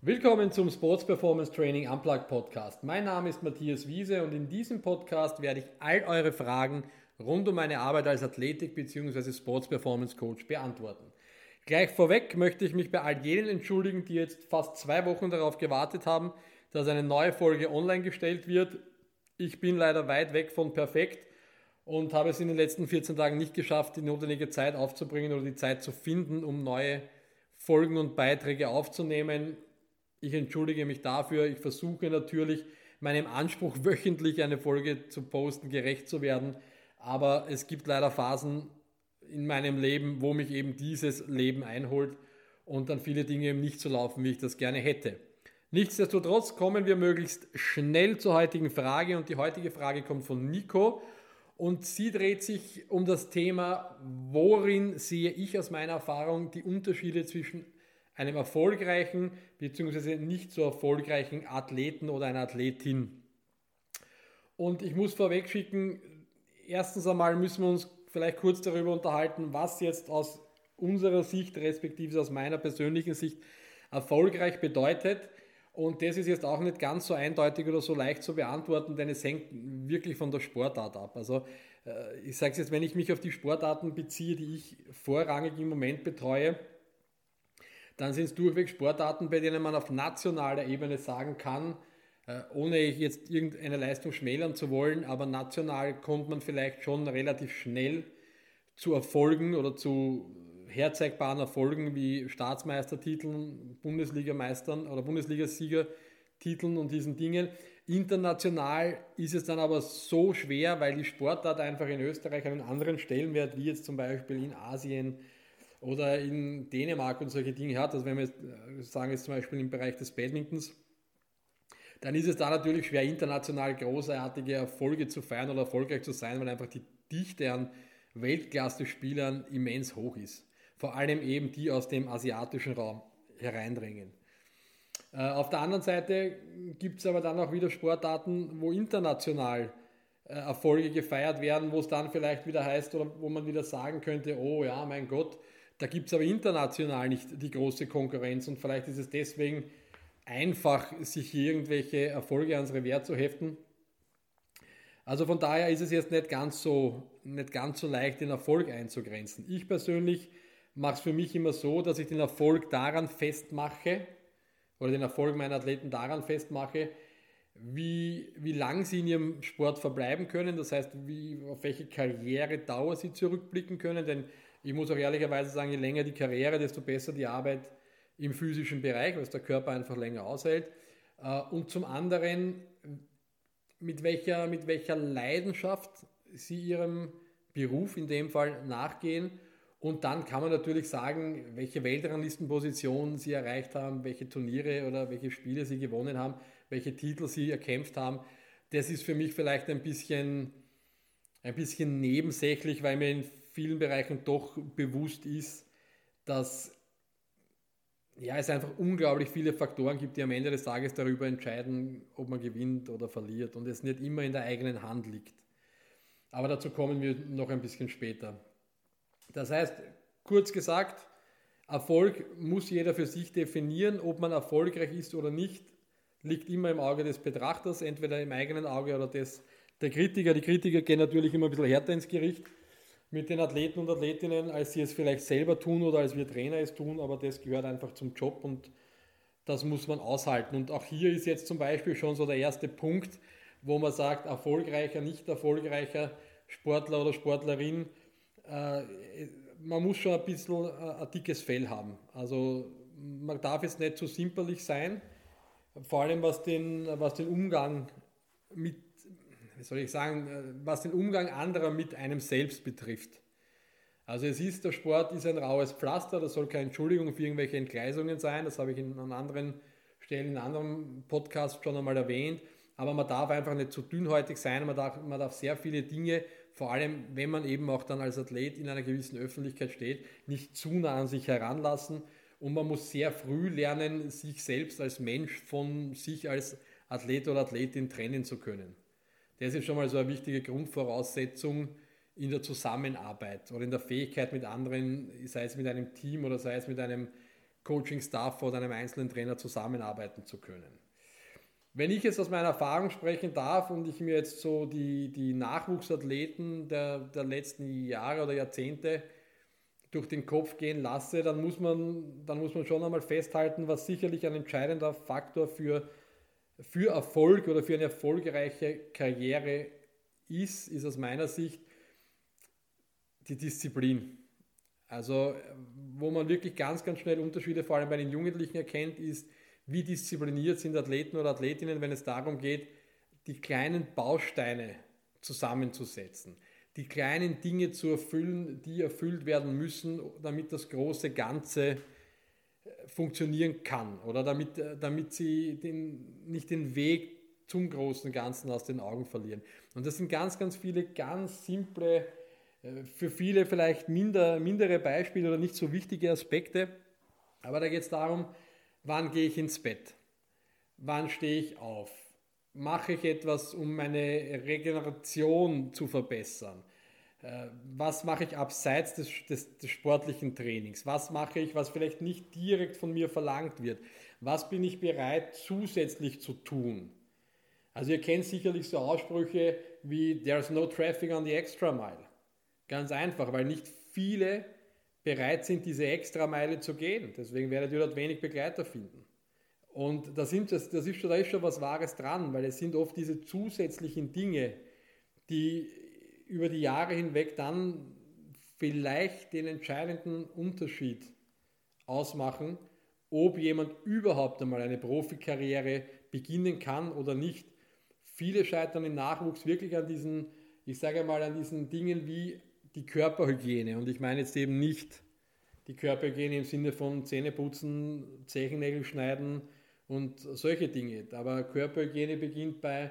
Willkommen zum Sports Performance Training Unplugged Podcast. Mein Name ist Matthias Wiese und in diesem Podcast werde ich all eure Fragen rund um meine Arbeit als Athletik- bzw. Sports Performance Coach beantworten. Gleich vorweg möchte ich mich bei all jenen entschuldigen, die jetzt fast zwei Wochen darauf gewartet haben, dass eine neue Folge online gestellt wird. Ich bin leider weit weg von perfekt und habe es in den letzten 14 Tagen nicht geschafft, die notwendige Zeit aufzubringen oder die Zeit zu finden, um neue Folgen und Beiträge aufzunehmen. Ich entschuldige mich dafür. Ich versuche natürlich, meinem Anspruch wöchentlich eine Folge zu posten, gerecht zu werden. Aber es gibt leider Phasen in meinem Leben, wo mich eben dieses Leben einholt und dann viele Dinge eben nicht so laufen, wie ich das gerne hätte. Nichtsdestotrotz kommen wir möglichst schnell zur heutigen Frage und die heutige Frage kommt von Nico und sie dreht sich um das Thema, worin sehe ich aus meiner Erfahrung die Unterschiede zwischen einem erfolgreichen bzw. nicht so erfolgreichen Athleten oder einer Athletin. Und ich muss vorweg schicken, erstens einmal müssen wir uns vielleicht kurz darüber unterhalten, was jetzt aus unserer Sicht, respektive aus meiner persönlichen Sicht, erfolgreich bedeutet. Und das ist jetzt auch nicht ganz so eindeutig oder so leicht zu beantworten, denn es hängt wirklich von der Sportart ab. Also äh, ich sage es jetzt, wenn ich mich auf die Sportarten beziehe, die ich vorrangig im Moment betreue, dann sind es durchweg Sportarten, bei denen man auf nationaler Ebene sagen kann, äh, ohne jetzt irgendeine Leistung schmälern zu wollen, aber national kommt man vielleicht schon relativ schnell zu Erfolgen oder zu herzeigbaren Erfolgen wie Staatsmeistertiteln, Bundesligameistern oder Bundesligasiegertiteln und diesen Dingen. International ist es dann aber so schwer, weil die Sportart einfach in Österreich einen anderen Stellenwert wie jetzt zum Beispiel in Asien oder in Dänemark und solche Dinge hat, also wenn wir äh, sagen jetzt zum Beispiel im Bereich des Badmintons, dann ist es da natürlich schwer, international großartige Erfolge zu feiern oder erfolgreich zu sein, weil einfach die Dichte an Weltklasse-Spielern immens hoch ist. Vor allem eben die aus dem asiatischen Raum hereindringen. Äh, auf der anderen Seite gibt es aber dann auch wieder Sportarten, wo international äh, Erfolge gefeiert werden, wo es dann vielleicht wieder heißt oder wo man wieder sagen könnte, oh ja, mein Gott, da gibt es aber international nicht die große Konkurrenz und vielleicht ist es deswegen einfach, sich hier irgendwelche Erfolge ans Revers zu heften. Also von daher ist es jetzt nicht ganz so, nicht ganz so leicht, den Erfolg einzugrenzen. Ich persönlich mache es für mich immer so, dass ich den Erfolg daran festmache oder den Erfolg meiner Athleten daran festmache, wie, wie lang sie in ihrem Sport verbleiben können, das heißt, wie, auf welche Karrieredauer sie zurückblicken können, denn ich muss auch ehrlicherweise sagen, je länger die Karriere, desto besser die Arbeit im physischen Bereich, weil es der Körper einfach länger aushält. Äh, und zum anderen, mit welcher, mit welcher Leidenschaft sie ihrem Beruf in dem Fall nachgehen. Und dann kann man natürlich sagen, welche Weltranglistenposition sie erreicht haben, welche Turniere oder welche Spiele sie gewonnen haben, welche Titel sie erkämpft haben. Das ist für mich vielleicht ein bisschen, ein bisschen nebensächlich, weil mir in vielen Bereichen doch bewusst ist, dass ja, es einfach unglaublich viele Faktoren gibt, die am Ende des Tages darüber entscheiden, ob man gewinnt oder verliert und es nicht immer in der eigenen Hand liegt. Aber dazu kommen wir noch ein bisschen später. Das heißt, kurz gesagt, Erfolg muss jeder für sich definieren, ob man erfolgreich ist oder nicht, liegt immer im Auge des Betrachters, entweder im eigenen Auge oder des der Kritiker. Die Kritiker gehen natürlich immer ein bisschen härter ins Gericht mit den Athleten und Athletinnen, als sie es vielleicht selber tun oder als wir Trainer es tun, aber das gehört einfach zum Job und das muss man aushalten. Und auch hier ist jetzt zum Beispiel schon so der erste Punkt, wo man sagt, erfolgreicher, nicht erfolgreicher Sportler oder Sportlerin, äh, man muss schon ein bisschen äh, ein dickes Fell haben. Also man darf jetzt nicht zu so simperlich sein, vor allem was den, was den Umgang mit wie soll ich sagen, äh, was den Umgang anderer mit einem selbst betrifft. Also es ist, der Sport ist ein raues Pflaster, das soll keine Entschuldigung für irgendwelche Entgleisungen sein, das habe ich an anderen Stellen, in anderen Podcasts schon einmal erwähnt, aber man darf einfach nicht zu dünnhäutig sein, man darf, man darf sehr viele Dinge, vor allem wenn man eben auch dann als Athlet in einer gewissen Öffentlichkeit steht, nicht zu nah an sich heranlassen und man muss sehr früh lernen, sich selbst als Mensch von sich als Athlet oder Athletin trennen zu können. Das ist schon mal so eine wichtige Grundvoraussetzung in der Zusammenarbeit oder in der Fähigkeit mit anderen, sei es mit einem Team oder sei es mit einem Coaching-Staff oder einem einzelnen Trainer zusammenarbeiten zu können. Wenn ich jetzt aus meiner Erfahrung sprechen darf und ich mir jetzt so die, die Nachwuchsathleten der, der letzten Jahre oder Jahrzehnte durch den Kopf gehen lasse, dann muss man, dann muss man schon einmal festhalten, was sicherlich ein entscheidender Faktor für, für Erfolg oder für eine erfolgreiche Karriere ist, ist aus meiner Sicht die Disziplin. Also wo man wirklich ganz, ganz schnell Unterschiede vor allem bei den Jugendlichen erkennt, ist, wie diszipliniert sind Athleten oder Athletinnen, wenn es darum geht, die kleinen Bausteine zusammenzusetzen die kleinen Dinge zu erfüllen, die erfüllt werden müssen, damit das große Ganze funktionieren kann oder damit, äh, damit sie den, nicht den Weg zum großen Ganzen aus den Augen verlieren. Und das sind ganz, ganz viele ganz simple, äh, für viele vielleicht minder, mindere Beispiele oder nicht so wichtige Aspekte. Aber da geht es darum, wann gehe ich ins Bett? Wann stehe ich auf? Mache ich etwas, um meine Regeneration zu verbessern? Äh, was mache ich abseits des, des, des, sportlichen Trainings? Was mache ich, was vielleicht nicht direkt von mir verlangt wird? Was bin ich bereit zusätzlich zu tun? Also ihr kennt sicherlich so Aussprüche wie There's no traffic on the extra mile. Ganz einfach, weil nicht viele bereit sind, diese extra Meile zu gehen. Deswegen werdet ihr dort wenig Begleiter finden. Und da, sind, das, das ist schon, da ist schon was Wahres dran, weil es sind oft diese zusätzlichen Dinge, die über die Jahre hinweg dann vielleicht den entscheidenden Unterschied ausmachen, ob jemand überhaupt einmal eine Profikarriere beginnen kann oder nicht. Viele scheitern im Nachwuchs wirklich an diesen, ich sage mal, an diesen Dingen wie die Körperhygiene. Und ich meine jetzt eben nicht die Körperhygiene im Sinne von Zähneputzen, Zechennägel schneiden und solche Dinge. Aber Körperhygiene beginnt bei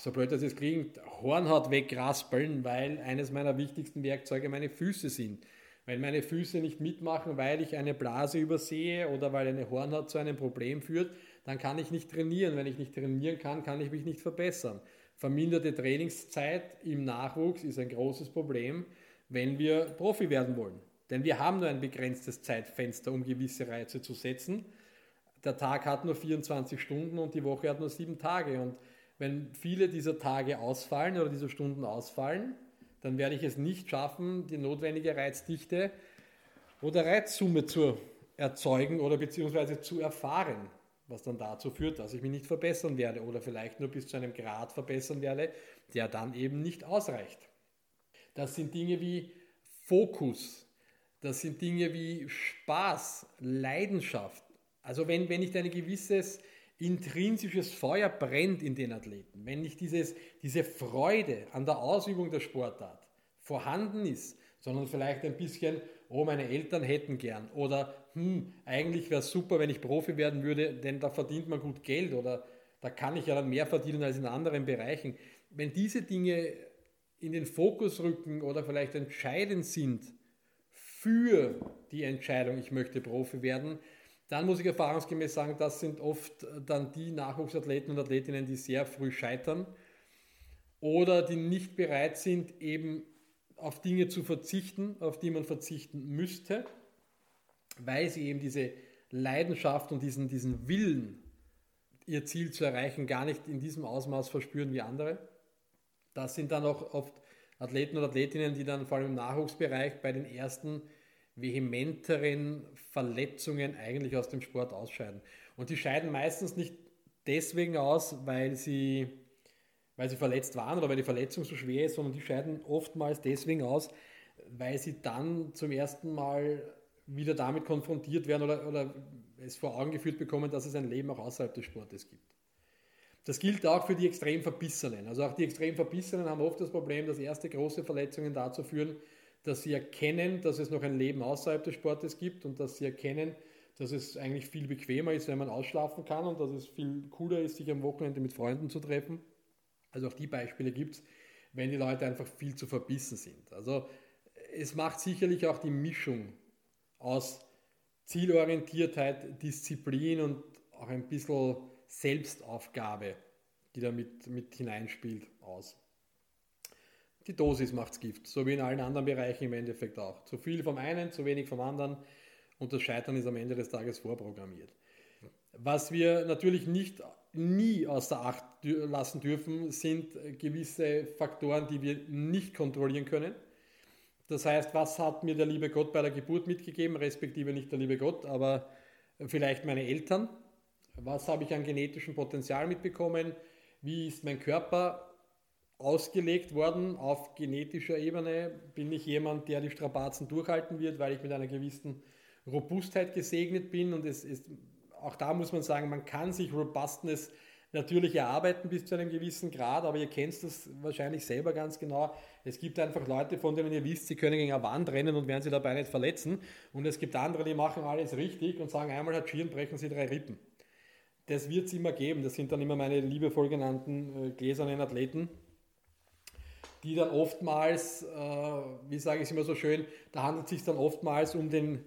so blöd das jetzt klingt, Hornhaut wegraspeln, weil eines meiner wichtigsten Werkzeuge meine Füße sind. Weil meine Füße nicht mitmachen, weil ich eine Blase übersehe oder weil eine Hornhaut zu einem Problem führt, dann kann ich nicht trainieren. Wenn ich nicht trainieren kann, kann ich mich nicht verbessern. Verminderte Trainingszeit im Nachwuchs ist ein großes Problem, wenn wir Profi werden wollen. Denn wir haben nur ein begrenztes Zeitfenster, um gewisse Reize zu setzen. Der Tag hat nur 24 Stunden und die Woche hat nur sieben Tage. Und wenn viele dieser Tage ausfallen oder dieser Stunden ausfallen, dann werde ich es nicht schaffen, die notwendige Reizdichte oder Reizsumme zu erzeugen oder beziehungsweise zu erfahren, was dann dazu führt, dass ich mich nicht verbessern werde oder vielleicht nur bis zu einem Grad verbessern werde, der dann eben nicht ausreicht. Das sind Dinge wie Fokus, das sind Dinge wie Spaß, Leidenschaft. Also wenn, wenn ich ein gewisses intrinsisches Feuer brennt in den Athleten, wenn nicht dieses, diese Freude an der Ausübung der Sportart vorhanden ist, sondern vielleicht ein bisschen, oh, meine Eltern hätten gern oder hm, eigentlich wäre es super, wenn ich Profi werden würde, denn da verdient man gut Geld oder da kann ich ja dann mehr verdienen als in anderen Bereichen. Wenn diese Dinge in den Fokus rücken oder vielleicht entscheidend sind für die Entscheidung, ich möchte Profi werden, dann muss ich erfahrungsgemäß sagen, das sind oft äh, dann die Nachwuchsathleten und Athletinnen, die sehr früh scheitern oder die nicht bereit sind, eben auf Dinge zu verzichten, auf die man verzichten müsste, weil sie eben diese Leidenschaft und diesen, diesen Willen, ihr Ziel zu erreichen, gar nicht in diesem Ausmaß verspüren wie andere. Das sind dann auch oft Athleten und Athletinnen, die dann vor allem im Nachwuchsbereich bei den ersten vehementeren Verletzungen eigentlich aus dem Sport ausscheiden. Und die scheiden meistens nicht deswegen aus, weil sie, weil sie verletzt waren oder weil die Verletzung so schwer ist, sondern die scheiden oftmals deswegen aus, weil sie dann zum ersten Mal wieder damit konfrontiert werden oder, oder es vor Augen geführt bekommen, dass es ein Leben auch außerhalb des Sportes gibt. Das gilt auch für die extrem Verbissenen. Also auch die extrem Verbissenen haben oft das Problem, dass erste große Verletzungen dazu führen, dass sie erkennen, dass es noch ein Leben außerhalb des Sportes gibt und dass sie erkennen, dass es eigentlich viel bequemer ist, wenn man ausschlafen kann und dass es viel cooler ist, sich am Wochenende mit Freunden zu treffen. Also auch die Beispiele gibt es, wenn die Leute einfach viel zu verbissen sind. Also es macht sicherlich auch die Mischung aus Zielorientiertheit, Disziplin und auch ein bisschen Selbstaufgabe, die da mit, mit hineinspielt, aus die Dosis macht's Gift, so wie in allen anderen Bereichen im Endeffekt auch. Zu viel vom einen, zu wenig vom anderen und das Scheitern ist am Ende des Tages vorprogrammiert. Was wir natürlich nicht nie außer Acht lassen dürfen, sind gewisse Faktoren, die wir nicht kontrollieren können. Das heißt, was hat mir der liebe Gott bei der Geburt mitgegeben, respektive nicht der liebe Gott, aber vielleicht meine Eltern? Was habe ich an genetischem Potenzial mitbekommen? Wie ist mein Körper ausgelegt worden auf genetischer Ebene? Bin ich jemand, der die Strapazen durchhalten wird, weil ich mit einer gewissen Robustheit gesegnet bin? Und es ist, auch da muss man sagen, man kann sich Robustness natürlich erarbeiten bis zu einem gewissen Grad, aber ihr kennt das wahrscheinlich selber ganz genau. Es gibt einfach Leute, von denen ihr wisst, sie können gegen eine Wand rennen und werden sie dabei nicht verletzen. Und es gibt andere, die machen alles richtig und sagen, einmal hat Schieren, brechen sie drei Rippen. Das wird es immer geben. Das sind dann immer meine liebevoll genannten äh, gläsernen Athleten, die dann oftmals, äh, wie sage ich es immer so schön, da handelt es sich dann oftmals um den,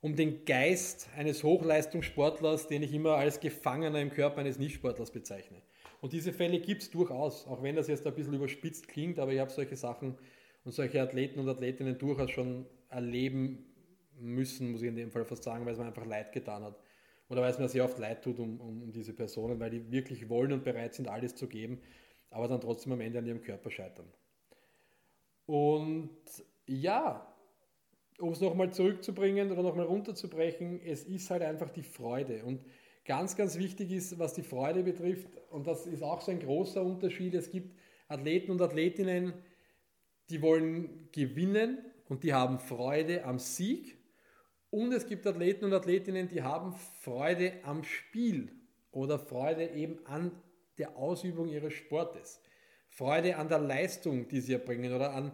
um den Geist eines Hochleistungssportlers, den ich immer als Gefangener im Körper eines Nichtsportlers bezeichne. Und diese Fälle gibt es durchaus, auch wenn das jetzt ein bisschen überspitzt klingt, aber ich habe solche Sachen und solche Athleten und Athletinnen durchaus schon erleben müssen, muss ich in dem Fall fast sagen, weil es mir einfach leid getan hat. Oder weil es mir sehr oft leid tut um, um, um diese Personen, weil die wirklich wollen und bereit sind, alles zu geben, aber dann trotzdem am Ende an ihrem Körper scheitern. Und ja, um es nochmal zurückzubringen oder nochmal runterzubrechen, es ist halt einfach die Freude. Und ganz, ganz wichtig ist, was die Freude betrifft, und das ist auch so ein großer Unterschied, es gibt Athleten und Athletinnen, die wollen gewinnen und die haben Freude am Sieg. Und es gibt Athleten und Athletinnen, die haben Freude am Spiel oder Freude eben an der Ausübung ihres Sportes. Freude an der Leistung, die sie erbringen oder an,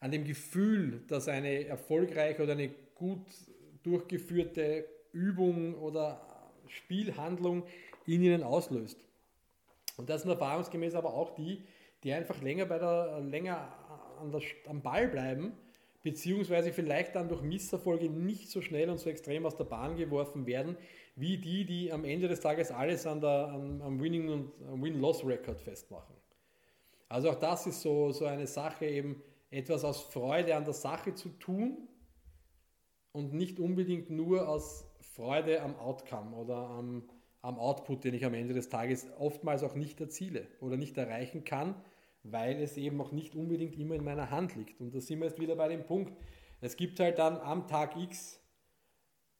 an dem Gefühl, dass eine erfolgreiche oder eine gut durchgeführte Übung oder Spielhandlung in ihnen auslöst. Und das sind erfahrungsgemäß aber auch die, die einfach länger, bei der, länger an der, am Ball bleiben, beziehungsweise vielleicht dann durch Misserfolge nicht so schnell und so extrem aus der Bahn geworfen werden, wie die, die am Ende des Tages alles an der, an, am Winning- und Win-Loss-Record festmachen. Also auch das ist so, so eine Sache, eben etwas aus Freude an der Sache zu tun und nicht unbedingt nur aus Freude am Outcome oder am, am Output, den ich am Ende des Tages oftmals auch nicht erziele oder nicht erreichen kann, weil es eben auch nicht unbedingt immer in meiner Hand liegt. Und da sind wir jetzt wieder bei dem Punkt. Es gibt halt dann am Tag X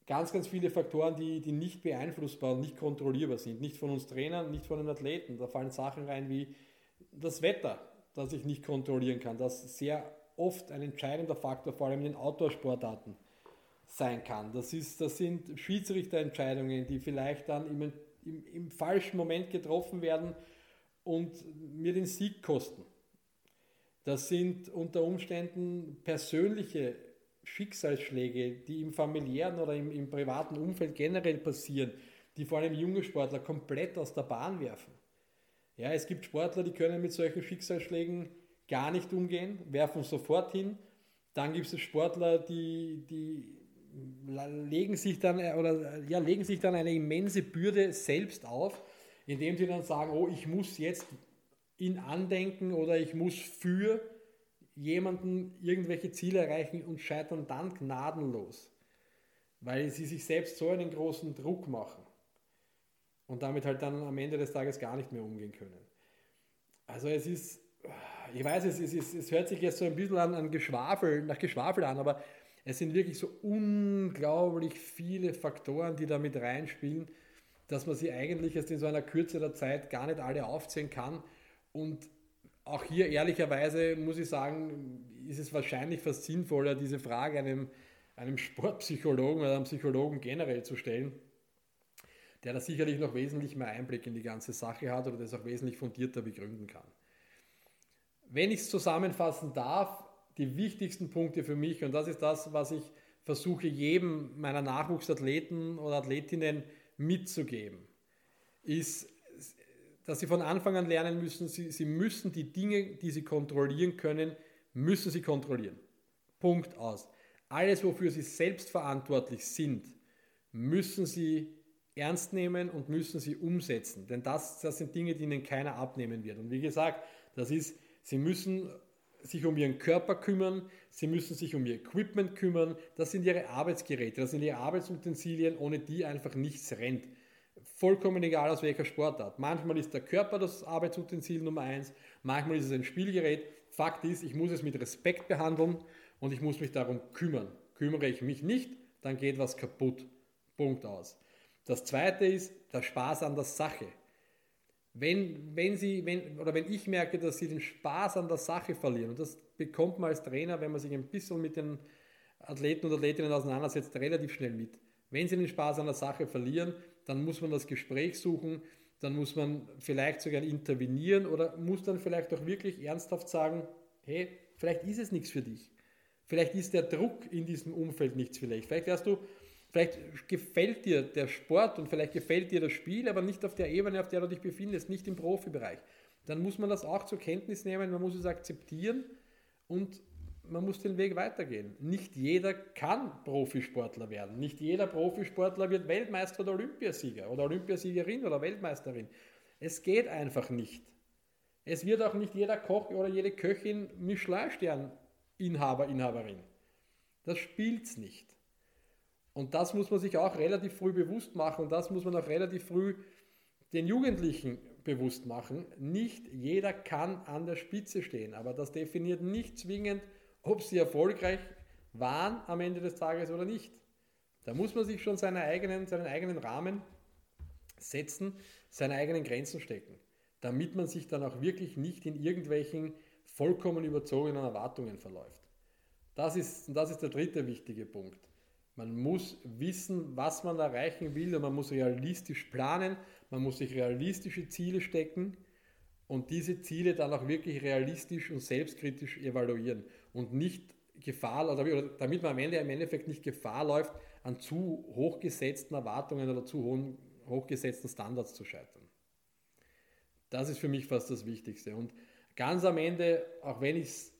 ganz, ganz viele Faktoren, die, die nicht beeinflussbar und nicht kontrollierbar sind. Nicht von uns Trainern, nicht von den Athleten. Da fallen Sachen rein wie das Wetter, das ich nicht kontrollieren kann, das sehr oft ein entscheidender Faktor, vor allem in den Outdoor-Sportarten, sein kann. Das, ist, das sind Schiedsrichterentscheidungen, die vielleicht dann im, im, im falschen Moment getroffen werden und mir den Sieg kosten. Das sind unter Umständen persönliche Schicksalsschläge, die im familiären oder im, im privaten Umfeld generell passieren, die vor allem junge Sportler komplett aus der Bahn werfen. Ja, es gibt Sportler, die können mit solchen Schicksalsschlägen gar nicht umgehen, werfen sofort hin. Dann gibt es Sportler, die, die legen sich dann oder ja, legen sich dann eine immense Bürde selbst auf, indem sie dann sagen, oh, ich muss jetzt in Andenken oder ich muss für jemanden irgendwelche Ziele erreichen und scheitern dann gnadenlos, weil sie sich selbst so einen großen Druck machen und damit halt dann am Ende des Tages gar nicht mehr umgehen können. Also es ist, ich weiß, es, ist, es hört sich jetzt so ein bisschen an, an Geschwafel, nach Geschwafel an, aber es sind wirklich so unglaublich viele Faktoren, die da mit reinspielen, dass man sie eigentlich erst in so einer Kürze der Zeit gar nicht alle aufzählen kann. Und auch hier ehrlicherweise muss ich sagen, ist es wahrscheinlich fast sinnvoller, diese Frage einem, einem Sportpsychologen oder einem Psychologen generell zu stellen, der da sicherlich noch wesentlich mehr Einblick in die ganze Sache hat oder das auch wesentlich fundierter begründen kann. Wenn ich es zusammenfassen darf, die wichtigsten Punkte für mich, und das ist das, was ich versuche jedem meiner Nachwuchsathleten oder Athletinnen mitzugeben, ist, dass sie von Anfang an lernen müssen, sie, sie müssen die Dinge, die sie kontrollieren können, müssen sie kontrollieren. Punkt aus. Alles, wofür sie selbst verantwortlich sind, müssen sie ernst nehmen und müssen sie umsetzen. Denn das, das sind Dinge, die ihnen keiner abnehmen wird. Und wie gesagt, das ist, sie müssen sich um ihren Körper kümmern, sie müssen sich um ihr Equipment kümmern, das sind ihre Arbeitsgeräte, das sind ihre Arbeitsutensilien, ohne die einfach nichts rennt. Vollkommen egal aus welcher Sportart. Manchmal ist der Körper das Arbeitsutensil Nummer eins, manchmal ist es ein Spielgerät. Fakt ist, ich muss es mit Respekt behandeln und ich muss mich darum kümmern. Kümmere ich mich nicht, dann geht was kaputt. Punkt aus. Das zweite ist der Spaß an der Sache. Wenn, wenn, sie, wenn, oder wenn ich merke, dass sie den Spaß an der Sache verlieren, und das bekommt man als Trainer, wenn man sich ein bisschen mit den Athleten und Athletinnen auseinandersetzt, relativ schnell mit. Wenn sie den Spaß an der Sache verlieren, dann muss man das Gespräch suchen, dann muss man vielleicht sogar intervenieren oder muss dann vielleicht auch wirklich ernsthaft sagen, hey, vielleicht ist es nichts für dich. Vielleicht ist der Druck in diesem Umfeld nichts für dich. Vielleicht wärst du Vielleicht gefällt dir der Sport und vielleicht gefällt dir das Spiel, aber nicht auf der Ebene, auf der du dich befindest, nicht im Profibereich. Dann muss man das auch zur Kenntnis nehmen, man muss es akzeptieren und man muss den Weg weitergehen. Nicht jeder kann Profisportler werden. Nicht jeder Profisportler wird Weltmeister oder Olympiasieger oder Olympiasiegerin oder Weltmeisterin. Es geht einfach nicht. Es wird auch nicht jeder Koch oder jede Köchin Michelin-Stern-Inhaber, Inhaberin. Das spielt's nicht. Und das muss man sich auch relativ früh bewusst machen und das muss man auch relativ früh den Jugendlichen bewusst machen. Nicht jeder kann an der Spitze stehen, aber das definiert nicht zwingend, ob sie erfolgreich waren am Ende des Tages oder nicht. Da muss man sich schon seine eigenen, seinen eigenen Rahmen setzen, seine eigenen Grenzen stecken, damit man sich dann auch wirklich nicht in irgendwelchen vollkommen überzogenen Erwartungen verläuft. Das ist, das ist der dritte wichtige Punkt. Man muss wissen, was man erreichen will und man muss realistisch planen, man muss sich realistische Ziele stecken und diese Ziele dann auch wirklich realistisch und selbstkritisch evaluieren und nicht Gefahr, oder damit man am Ende im Endeffekt nicht Gefahr läuft, an zu hochgesetzten Erwartungen oder zu hohen, hochgesetzten Standards zu scheitern. Das ist für mich fast das Wichtigste. Und ganz am Ende, auch wenn ich es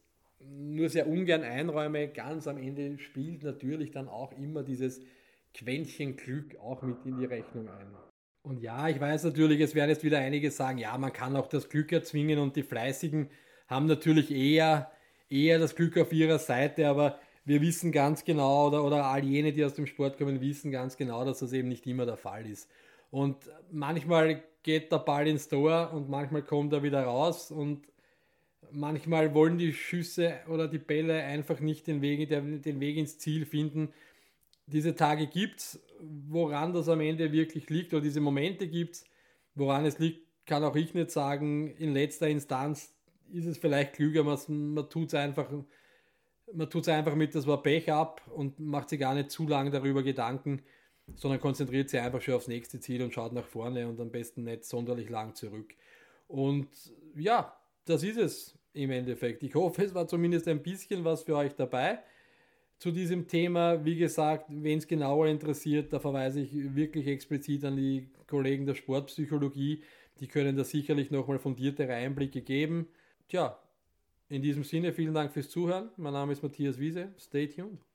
nur sehr ungern einräume, ganz am Ende spielt natürlich dann auch immer dieses Quäntchen Glück auch mit in die Rechnung ein. Und ja, ich weiß natürlich, es werden jetzt wieder einige sagen, ja, man kann auch das Glück erzwingen und die Fleißigen haben natürlich eher, eher das Glück auf ihrer Seite, aber wir wissen ganz genau, oder, oder all jene, die aus dem Sport kommen, wissen ganz genau, dass das eben nicht immer der Fall ist. Und manchmal geht der Ball ins Tor und manchmal kommt er wieder raus und manchmal wollen die Schüsse oder die Bälle einfach nicht den Weg, den Weg ins Ziel finden. Diese Tage gibt es, woran das am Ende wirklich liegt, oder diese Momente gibt es, woran es liegt, kann auch ich nicht sagen. In letzter Instanz ist es vielleicht klüger, man, man tut es einfach, einfach mit, das war Pech ab und macht sich gar nicht zu lange darüber Gedanken, sondern konzentriert sich einfach schon aufs nächste Ziel und schaut nach vorne und am besten nicht sonderlich lang zurück. Und ja, das ist es im Endeffekt. Ich hoffe, es war zumindest ein bisschen was für euch dabei zu diesem Thema. Wie gesagt, wenn es genauer interessiert, da verweise ich wirklich explizit an die Kollegen der Sportpsychologie. Die können da sicherlich nochmal fundiertere Einblicke geben. Tja, in diesem Sinne vielen Dank fürs Zuhören. Mein Name ist Matthias Wiese. Stay tuned.